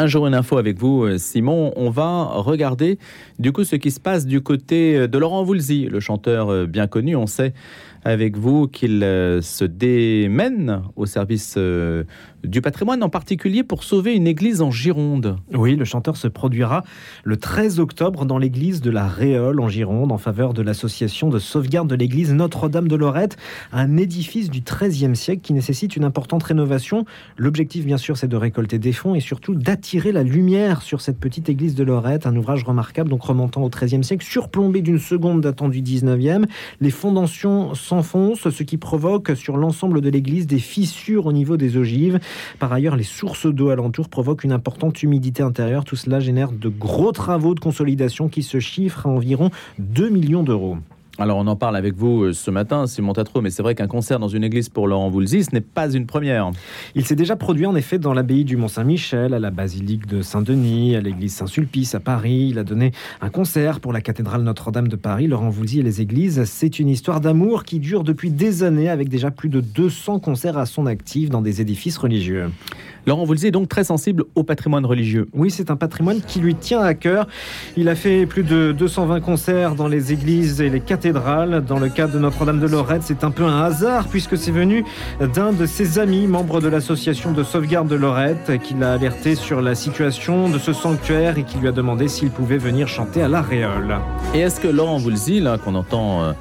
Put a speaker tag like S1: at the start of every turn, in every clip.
S1: Un jour une info avec vous, euh, Simon. On va regarder du coup ce qui se passe du côté de Laurent Voulzy, le chanteur euh, bien connu. On sait avec vous qu'il euh, se démène au service euh, du patrimoine, en particulier pour sauver une église en Gironde.
S2: Oui, le chanteur se produira le 13 octobre dans l'église de la Réole en Gironde en faveur de l'association de sauvegarde de l'église Notre-Dame de Lorette, un édifice du XIIIe siècle qui nécessite une importante rénovation. L'objectif, bien sûr, c'est de récolter des fonds et surtout d'attirer la lumière sur cette petite église de Lorette, un ouvrage remarquable, donc remontant au XIIIe siècle, surplombé d'une seconde datant du XIXe. Les fondations ce qui provoque sur l'ensemble de l'église des fissures au niveau des ogives. Par ailleurs, les sources d'eau alentour provoquent une importante humidité intérieure. Tout cela génère de gros travaux de consolidation qui se chiffrent à environ 2 millions d'euros.
S1: Alors on en parle avec vous euh, ce matin, Simon Tatro, mais c'est vrai qu'un concert dans une église pour Laurent Voulzy, ce n'est pas une première.
S2: Il s'est déjà produit en effet dans l'abbaye du Mont-Saint-Michel, à la basilique de Saint-Denis, à l'église Saint-Sulpice à Paris. Il a donné un concert pour la cathédrale Notre-Dame de Paris. Laurent Voulzy et les églises, c'est une histoire d'amour qui dure depuis des années avec déjà plus de 200 concerts à son actif dans des édifices religieux.
S1: Laurent Voulzy est donc très sensible au patrimoine religieux.
S2: Oui, c'est un patrimoine qui lui tient à cœur. Il a fait plus de 220 concerts dans les églises et les cathédrales. Dans le cas de Notre-Dame de Lorette, c'est un peu un hasard puisque c'est venu d'un de ses amis, membre de l'association de sauvegarde de Lorette, qui l'a alerté sur la situation de ce sanctuaire et qui lui a demandé s'il pouvait venir chanter à la Réole.
S1: Et est-ce que Laurent Voulzy, là, qu'on entend... Euh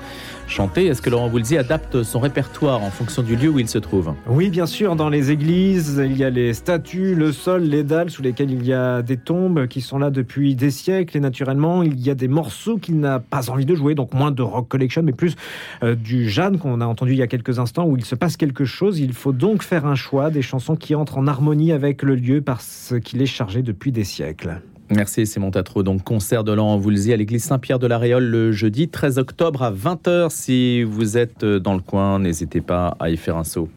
S1: chanter. Est-ce que Laurent Voulzy adapte son répertoire en fonction du lieu où il se trouve
S2: Oui, bien sûr. Dans les églises, il y a les statues, le sol, les dalles sous lesquelles il y a des tombes qui sont là depuis des siècles. Et naturellement, il y a des morceaux qu'il n'a pas envie de jouer, donc moins de rock collection, mais plus euh, du Jeanne qu'on a entendu il y a quelques instants où il se passe quelque chose. Il faut donc faire un choix des chansons qui entrent en harmonie avec le lieu parce qu'il est chargé depuis des siècles.
S1: Merci Simon Tatro. Donc concert de Laurent Voulzy à l'église Saint-Pierre de la Réole le jeudi 13 octobre à 20h. Si vous êtes dans le coin, n'hésitez pas à y faire un saut.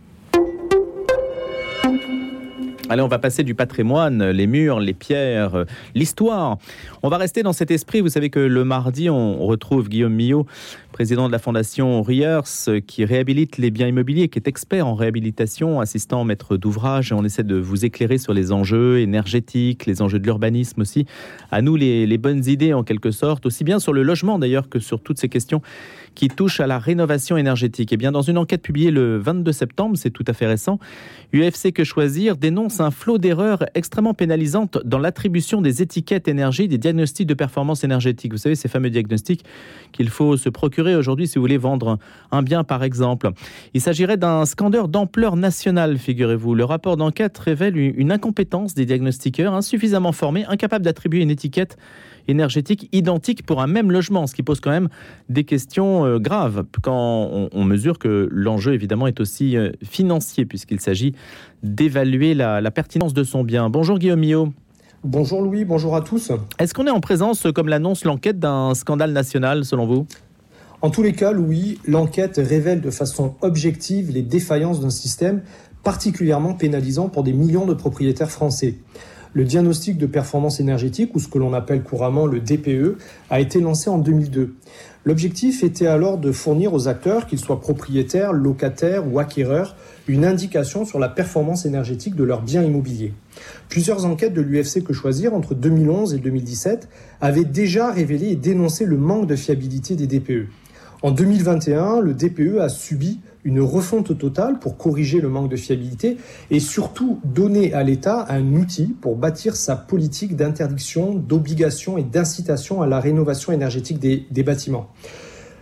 S1: Allez, on va passer du patrimoine, les murs, les pierres, l'histoire. On va rester dans cet esprit. Vous savez que le mardi, on retrouve Guillaume Millot, président de la fondation Riers, qui réhabilite les biens immobiliers, qui est expert en réhabilitation, assistant maître d'ouvrage. On essaie de vous éclairer sur les enjeux énergétiques, les enjeux de l'urbanisme aussi. À nous, les bonnes idées en quelque sorte, aussi bien sur le logement d'ailleurs que sur toutes ces questions qui touchent à la rénovation énergétique. Et eh bien, dans une enquête publiée le 22 septembre, c'est tout à fait récent, UFC Que Choisir dénonce un flot d'erreurs extrêmement pénalisantes dans l'attribution des étiquettes énergie, des diagnostics de performance énergétique. Vous savez, ces fameux diagnostics qu'il faut se procurer aujourd'hui si vous voulez vendre un bien, par exemple. Il s'agirait d'un scandeur d'ampleur nationale, figurez-vous. Le rapport d'enquête révèle une incompétence des diagnostiqueurs insuffisamment formés, incapables d'attribuer une étiquette énergétique identique pour un même logement, ce qui pose quand même des questions euh, graves quand on, mesure que l'enjeu évidemment est aussi euh, financier puisqu'il s'agit d'évaluer la, la, pertinence de son bien. Bonjour Guillaume Millot.
S3: Bonjour Louis, bonjour à tous.
S1: Est-ce qu'on est en présence, comme l'annonce l'enquête, d'un scandale national selon vous?
S3: En tous les cas, Louis, l'enquête révèle de façon objective les défaillances d'un système particulièrement pénalisant pour des millions de propriétaires français. Le diagnostic de performance énergétique, ou ce que l'on appelle couramment le DPE, a été lancé en 2002. L'objectif était alors de fournir aux acteurs, qu'ils soient propriétaires, locataires ou acquéreurs, une indication sur la performance énergétique de leurs biens immobiliers. Plusieurs enquêtes de l'UFC Que Choisir entre 2011 et 2017 avaient déjà révélé et dénoncé le manque de fiabilité des DPE. En 2021, le DPE a subi une refonte totale pour corriger le manque de fiabilité et surtout donner à l'État un outil pour bâtir sa politique d'interdiction, d'obligation et d'incitation à la rénovation énergétique des, bâtiments.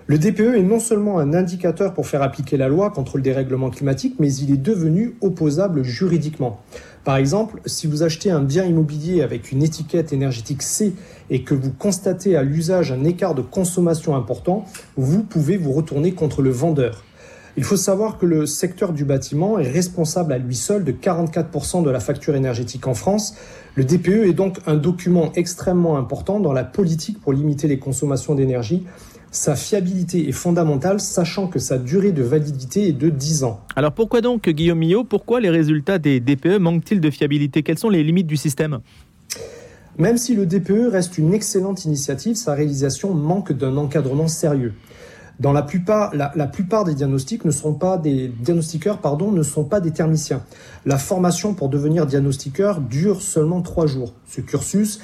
S3: Le DPE est non seulement un indicateur pour faire appliquer la loi contre le dérèglement climatique, mais il est devenu opposable juridiquement. Par exemple, si vous achetez un bien immobilier avec une étiquette énergétique C et que vous constatez à l'usage un écart de consommation important, vous pouvez vous retourner contre le vendeur. Il faut savoir que le secteur du bâtiment est responsable à lui seul de 44% de la facture énergétique en France. Le DPE est donc un document extrêmement important dans la politique pour limiter les consommations d'énergie. Sa fiabilité est fondamentale, sachant que sa durée de validité est de 10 ans.
S1: Alors pourquoi donc, Guillaume Millot, pourquoi les résultats des DPE manquent-ils de fiabilité? Quelles sont les limites du système?
S3: Même si le DPE reste une excellente initiative, sa réalisation manque d'un encadrement sérieux. Dans la plupart, la, plupart des diagnostics ne sont pas des diagnostiqueurs, pardon, ne sont pas des thermiciens. La formation pour devenir diagnostiqueur dure seulement trois jours. Ce cursus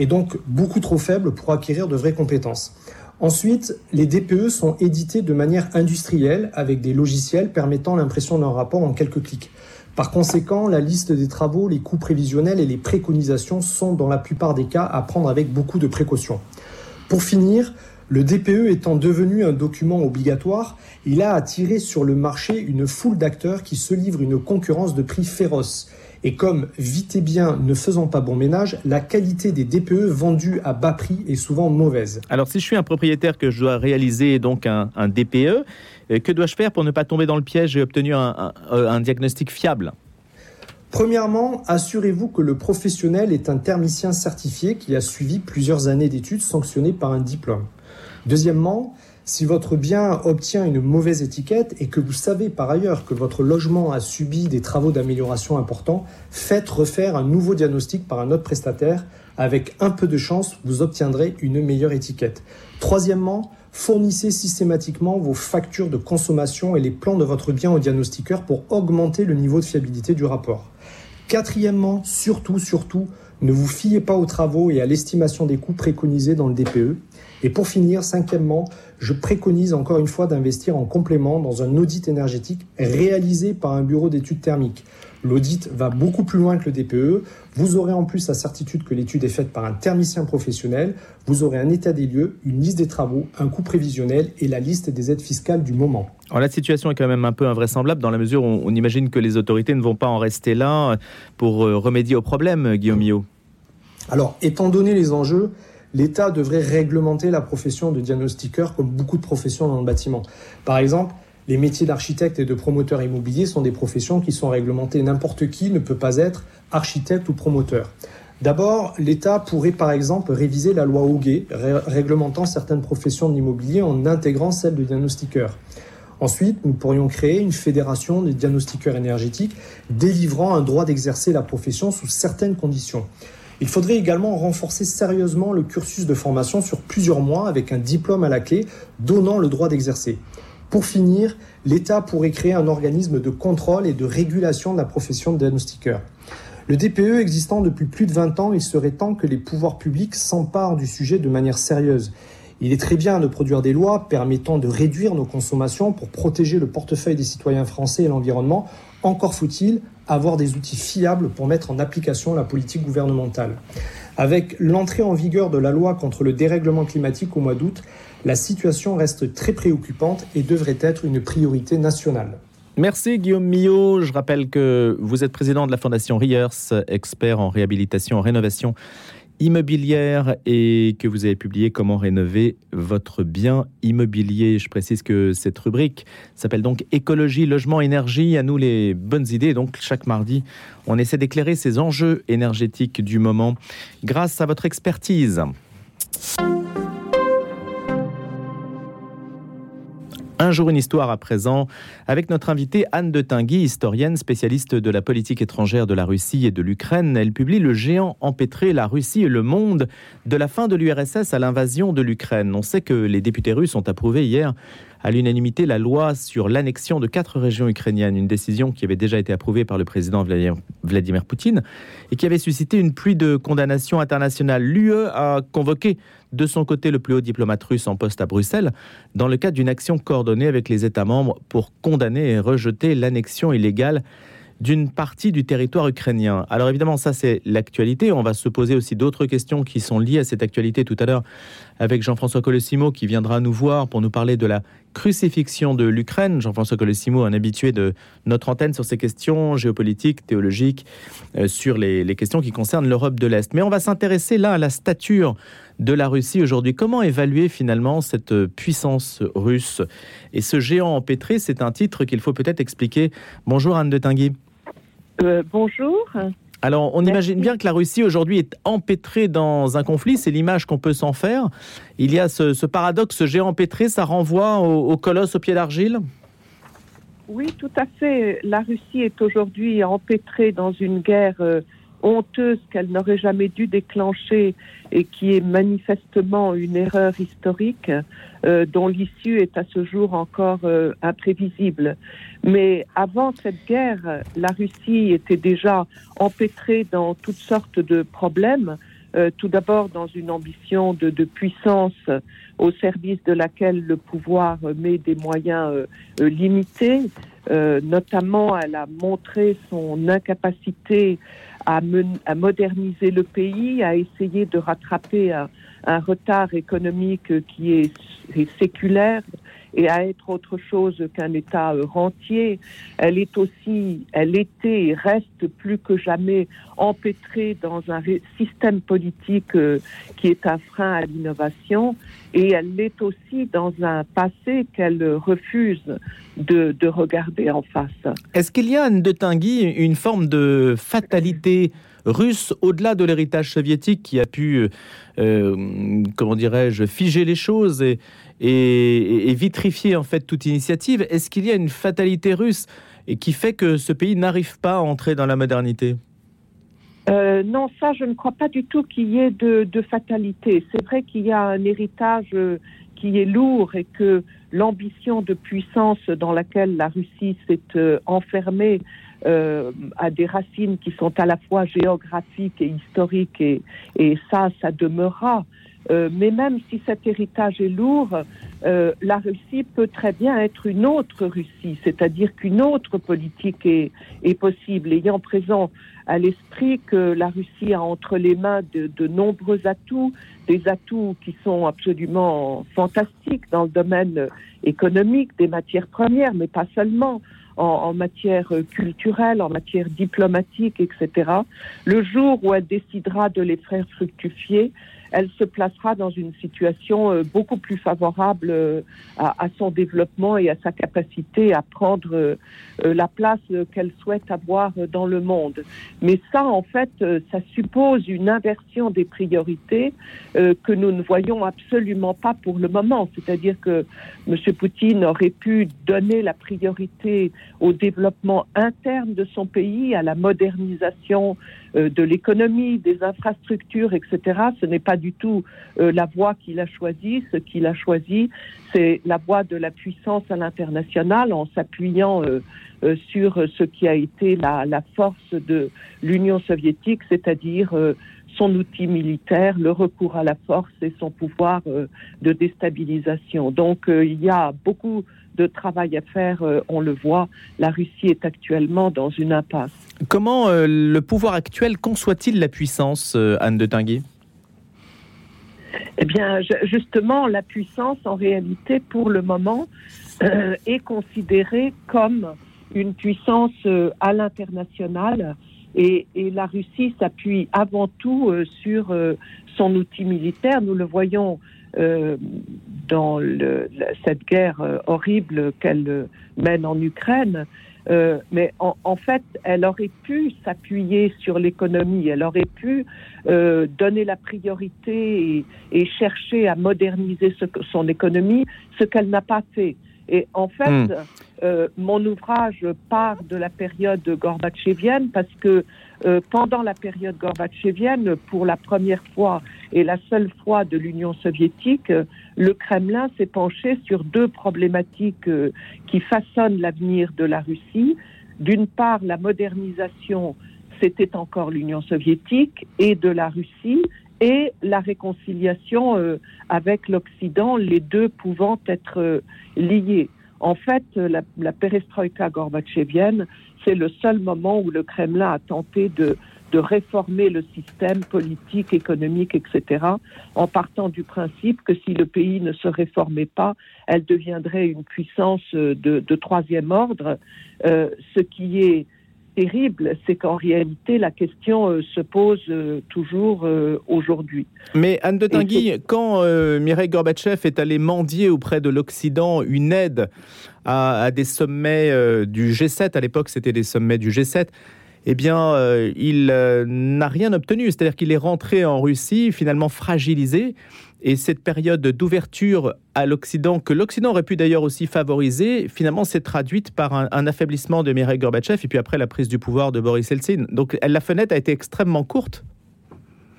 S3: est donc beaucoup trop faible pour acquérir de vraies compétences. Ensuite, les DPE sont édités de manière industrielle avec des logiciels permettant l'impression d'un rapport en quelques clics. Par conséquent, la liste des travaux, les coûts prévisionnels et les préconisations sont dans la plupart des cas à prendre avec beaucoup de précautions. Pour finir, le DPE étant devenu un document obligatoire, il a attiré sur le marché une foule d'acteurs qui se livrent une concurrence de prix féroce. Et comme vite et bien ne faisant pas bon ménage, la qualité des DPE vendus à bas prix est souvent mauvaise.
S1: Alors si je suis un propriétaire que je dois réaliser donc un, DPE, euh, que dois-je faire pour ne pas tomber dans le piège et obtenir un, un diagnostic fiable?
S3: Premièrement, assurez-vous que le professionnel est un thermicien certifié qui a suivi plusieurs années d'études sanctionnées par un diplôme. Deuxièmement, si votre bien obtient une mauvaise étiquette et que vous savez par ailleurs que votre logement a subi des travaux d'amélioration importants, faites refaire un nouveau diagnostic par un autre prestataire. Avec un peu de chance, vous obtiendrez une meilleure étiquette. Troisièmement, fournissez systématiquement vos factures de consommation et les plans de votre bien au diagnostiqueur pour augmenter le niveau de fiabilité du rapport. Quatrièmement, surtout, surtout, ne vous fiez pas aux travaux et à l'estimation des coûts préconisés dans le DPE. Et pour finir, cinquièmement, je préconise encore une fois d'investir en complément dans un audit énergétique réalisé par un bureau d'études thermiques. L'audit va beaucoup plus loin que le DPE. Vous aurez en plus la certitude que l'étude est faite par un thermicien professionnel. Vous aurez un état des lieux, une liste des travaux, un coût prévisionnel et la liste des aides fiscales du moment.
S1: Alors la situation est quand même un peu invraisemblable dans la mesure où on imagine que les autorités ne vont pas en rester là pour euh, remédier au problème, Guillaume Millot.
S3: Alors, étant donné les enjeux, l'État devrait réglementer la profession de diagnostiqueur comme beaucoup de professions dans le bâtiment. Par exemple, les métiers d'architecte et de promoteur immobilier sont des professions qui sont réglementées. N'importe qui ne peut pas être architecte ou promoteur. D'abord, l'État pourrait par exemple réviser la loi Hoguet, réglementant certaines professions de l'immobilier en intégrant celle de diagnostiqueur. Ensuite, nous pourrions créer une fédération des diagnostiqueurs énergétiques délivrant un droit d'exercer la profession sous certaines conditions. Il faudrait également renforcer sérieusement le cursus de formation sur plusieurs mois avec un diplôme à la clé donnant le droit d'exercer. Pour finir, l'État pourrait créer un organisme de contrôle et de régulation de la profession de diagnostiqueur. Le DPE existant depuis plus de 20 ans, il serait temps que les pouvoirs publics s'emparent du sujet de manière sérieuse. Il est très bien de produire des lois permettant de réduire nos consommations pour protéger le portefeuille des citoyens français et l'environnement. Encore faut-il avoir des outils fiables pour mettre en application la politique gouvernementale. Avec l'entrée en vigueur de la loi contre le dérèglement climatique au mois d'août, la situation reste très préoccupante et devrait être une priorité nationale.
S1: Merci Guillaume Millot. Je rappelle que vous êtes président de la Fondation Riers, expert en réhabilitation, en rénovation immobilière et que vous avez publié Comment rénover votre bien immobilier. Je précise que cette rubrique s'appelle donc Écologie, logement, énergie. À nous les bonnes idées. Donc chaque mardi, on essaie d'éclairer ces enjeux énergétiques du moment grâce à votre expertise. Un jour une histoire à présent avec notre invitée Anne de Tinguy, historienne spécialiste de la politique étrangère de la Russie et de l'Ukraine. Elle publie Le géant empêtré, la Russie et le monde de la fin de l'URSS à l'invasion de l'Ukraine. On sait que les députés russes ont approuvé hier à l'unanimité la loi sur l'annexion de quatre régions ukrainiennes, une décision qui avait déjà été approuvée par le président Vladimir Poutine et qui avait suscité une pluie de condamnations internationales. L'UE a convoqué de son côté le plus haut diplomate russe en poste à Bruxelles dans le cadre d'une action coordonnée avec les États membres pour condamner et rejeter l'annexion illégale d'une partie du territoire ukrainien. Alors évidemment, ça c'est l'actualité. On va se poser aussi d'autres questions qui sont liées à cette actualité tout à l'heure avec Jean-François Colosimo qui viendra nous voir pour nous parler de la crucifixion de l'Ukraine. Jean-François Colosimo, un habitué de notre antenne sur ces questions géopolitiques, théologiques, euh, sur les, questions qui concernent l'Europe de l'Est. Mais on va s'intéresser là à la stature de la Russie aujourd'hui. Comment évaluer finalement cette puissance russe Et ce géant empêtré, c'est un titre qu'il faut peut-être expliquer. Bonjour Anne de Tinguy.
S4: Euh, bonjour.
S1: Alors, on imagine bien que la Russie aujourd'hui est empêtrée dans un conflit, c'est l'image qu'on peut s'en faire. Il y a ce, paradoxe, ce géant empêtré, ça renvoie au, colosse au pied d'argile?
S4: Oui, tout à fait. La Russie est aujourd'hui empêtrée dans une guerre euh, honteuse qu'elle n'aurait jamais dû déclencher et qui est manifestement une erreur historique euh, dont l'issue est à ce jour encore euh, imprévisible. Mais avant cette guerre, la Russie était déjà empêtrée dans toutes sortes de problèmes. Euh, tout d'abord dans une ambition de, de, puissance au service de laquelle le pouvoir met des moyens limités. notamment, elle a montré son incapacité à, à, moderniser le pays, à essayer de rattraper un, retard économique qui est, séculaire et à être autre chose qu'un État rentier. Elle est aussi, elle était et reste plus que jamais empêtrée dans un système politique euh, qui est un frein à l'innovation et elle l'est aussi dans un passé qu'elle refuse de, de, regarder en face.
S1: Est-ce qu'il y a, Anne de Tinguy, une forme de fatalité russe au-delà de l'héritage soviétique qui a pu, euh, comment dirais-je, figer les choses et, et, vitrifier en fait toute initiative Est-ce qu'il y a une fatalité russe et qui fait que ce pays n'arrive pas à entrer dans la modernité?
S4: Euh, non, ça, je ne crois pas du tout qu'il y ait de, fatalité. C'est vrai qu'il y a un héritage euh, qui est lourd et que l'ambition de puissance dans laquelle la Russie s'est euh, enfermée a des racines qui sont à la fois géographiques et historiques et, et ça, ça demeurera. Euh, mais même si cet héritage est lourd, euh, la Russie peut très bien être une autre Russie, c'est-à-dire qu'une autre politique est, est, possible, ayant présent à l'esprit que la Russie a entre les mains de, de, nombreux atouts, des atouts qui sont absolument fantastiques dans le domaine économique, des matières premières, mais pas seulement. En, en matière culturelle, en matière diplomatique, etc. Le jour où elle décidera de les faire fructifier, elle se placera dans une situation euh, beaucoup plus favorable euh, à, son développement et à sa capacité à prendre euh, la place qu'elle souhaite avoir dans le monde. Mais ça, en fait, ça suppose une inversion des priorités que nous ne voyons absolument pas pour le moment. C'est-à-dire que M. Poutine aurait pu donner la priorité au développement interne de son pays, à la modernisation de l'économie, des infrastructures, etc. Ce n'est pas du tout euh, la voie qu'il a choisie. Ce qu'il a choisi, c'est la voie de la puissance à l'international en s'appuyant euh, euh, sur ce qui a été la, la force de l'Union soviétique, c'est-à-dire son outil militaire, le recours à la force et son pouvoir de déstabilisation. Donc il y a beaucoup de travail à faire, on le voit. La Russie est actuellement dans une impasse.
S1: Comment le pouvoir actuel conçoit-il la puissance, Anne de Tinguy
S4: Eh bien, justement, la puissance, en réalité, pour le moment, euh, est considérée comme une puissance euh, à l'international. Et, la Russie s'appuie avant tout euh, sur son outil militaire. Nous le voyons dans cette guerre horrible qu'elle mène en Ukraine. Euh, mais en, en, fait, elle aurait pu s'appuyer sur l'économie, elle aurait pu euh, donner la priorité et, et, chercher à moderniser ce, son économie, ce qu'elle n'a pas fait. Et en fait, mmh. euh, mon ouvrage part de la période gorbatchevienne parce que euh, pendant la période gorbatchevienne, pour la première fois et la seule fois de l'Union soviétique, le Kremlin s'est penché sur deux problématiques euh, qui façonnent l'avenir de la Russie. D'une part, la modernisation, c'était encore l'Union soviétique, et de la Russie, et la réconciliation euh, avec l'Occident, les deux pouvant être euh, liés. En fait, la, la perestroïka gorbatchevienne, c'est le seul moment où le Kremlin a tenté de, de réformer le système politique, économique, etc., en partant du principe que si le pays ne se réformait pas, elle deviendrait une puissance de, troisième ordre, euh, ce qui est terrible, c'est qu'en réalité, la question euh, se pose euh, toujours euh, aujourd'hui.
S1: Mais Anne de Tinguy, quand Mireille Gorbatchev est allée mendier auprès de l'Occident une aide à, à des sommets du G7, à l'époque c'était des sommets du G7, eh bien, il n'a rien obtenu. C'est-à-dire qu'il est rentré en Russie, finalement fragilisé, Et cette période d'ouverture à l'Occident, que l'Occident aurait pu d'ailleurs aussi favoriser, finalement s'est traduite par un, affaiblissement de Mikhail Gorbatchev et puis après la prise du pouvoir de Boris Eltsine. Donc la fenêtre a été extrêmement courte.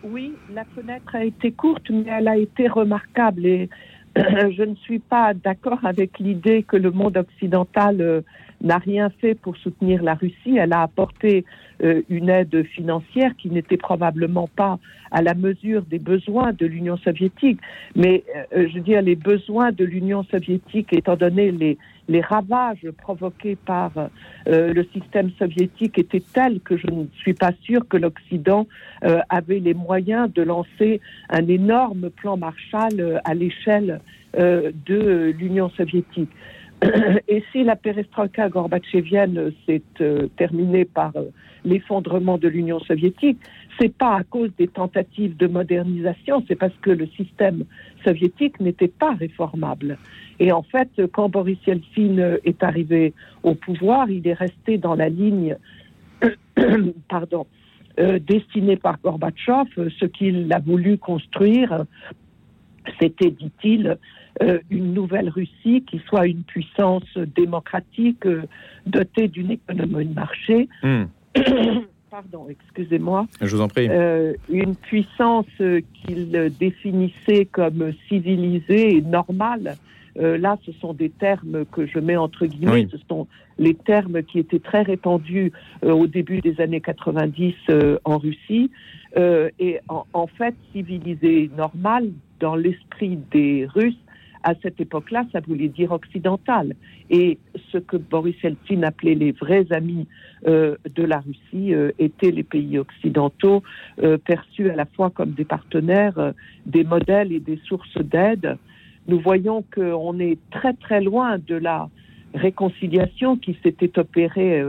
S4: Oui, la fenêtre a été courte, mais elle a été remarquable. Et je ne suis pas d'accord avec l'idée que le monde occidental euh, n'a rien fait pour soutenir la Russie. Elle a apporté euh, une aide financière qui n'était probablement pas à la mesure des besoins de l'Union soviétique. Mais euh, je veux dire, les besoins de l'Union soviétique, étant donné les, ravages provoqués par euh, le système soviétique, étaient tels que je ne suis pas sûr que l'Occident avait les moyens de lancer un énorme plan Marshall à l'échelle de l'Union soviétique. Et si la perestroïka gorbatchevienne s'est euh, terminée par euh, l'effondrement de l'Union soviétique, c'est pas à cause des tentatives de modernisation, c'est parce que le système soviétique n'était pas réformable. Et en fait, quand Boris Yeltsin est arrivé au pouvoir, il est resté dans la ligne, pardon, euh, destinée par Gorbatchev, ce qu'il a voulu construire, c'était, dit-il, euh, une nouvelle Russie qui soit une puissance démocratique euh, dotée d'une économie de marché. Hmm. Pardon, excusez-moi.
S1: Je vous en prie.
S4: Euh, une puissance qu'il définissait comme civilisée et normale. là, ce sont des termes que je mets entre guillemets. Ce sont les termes qui étaient très répandus au début des années 90 en Russie. et en, en, fait, civilisée normale, dans l'esprit des Russes, à cette époque-là, ça voulait dire occidental. Et ce que Boris Eltsine appelait les vrais amis euh, de la Russie euh, étaient les pays occidentaux, euh, perçus à la fois comme des partenaires, des modèles et des sources d'aide. Nous voyons qu'on est très très loin de la réconciliation qui s'était opérée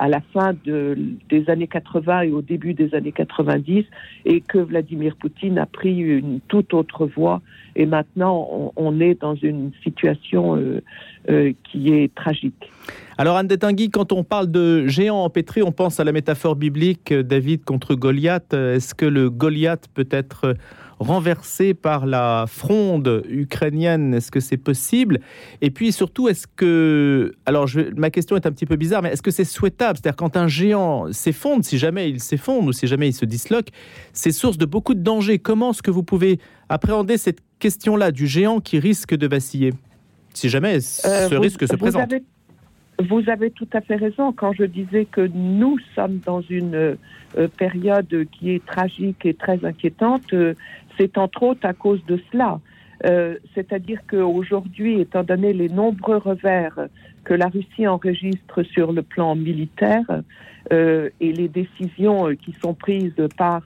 S4: à la fin des années 80 et au début des années 90 et que Vladimir Poutine a pris une toute autre voie et maintenant on, est dans une situation euh, euh, qui est tragique.
S1: Alors Anne Detingui, quand on parle de géant empêtré, on pense à la métaphore biblique euh, David contre Goliath. Est-ce que le Goliath peut être renversé par la fronde ukrainienne Est-ce que c'est possible? Et puis surtout, est-ce que... Alors je... ma question est un petit peu bizarre, mais est-ce que c'est souhaitable? C'est-à-dire quand un géant s'effondre, si jamais il s'effondre ou si jamais il se disloque, c'est source de beaucoup de dangers. Comment est-ce que vous pouvez appréhender cette question-là du géant qui risque de vaciller Si jamais euh, ce risque se présente?
S4: Vous avez tout à fait raison quand je disais que nous sommes dans une euh, période qui est tragique et très inquiétante. Euh, c'est entre autres à cause de cela. Euh, c'est-à-dire qu'aujourd'hui, étant donné les nombreux revers que la Russie enregistre sur le plan militaire et les décisions qui sont prises par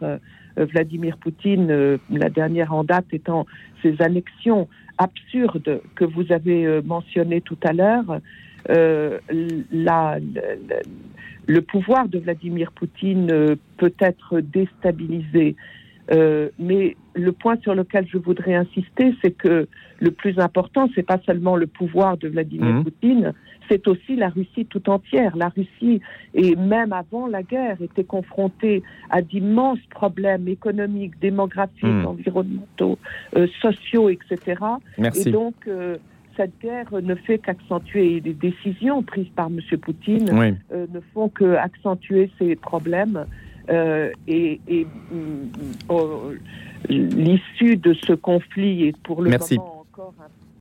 S4: Vladimir Poutine, la dernière en date étant ces annexions absurdes que vous avez mentionnées tout à l'heure, euh, la, le pouvoir de Vladimir Poutine euh, peut être déstabilisé. Euh, mais le point sur lequel je voudrais insister, c'est que le plus important, c'est pas seulement le pouvoir de Vladimir mmh. Poutine, c'est aussi la Russie tout entière. La Russie, et même avant la guerre, était confrontée à d'immenses problèmes économiques, démographiques, mmh. environnementaux, sociaux, etc.
S1: Merci.
S4: Et donc, cette guerre ne fait qu'accentuer les décisions prises par M. Poutine euh, ne font qu'accentuer ces problèmes euh, et, mm, oh, l'issue de ce conflit est pour le moment encore un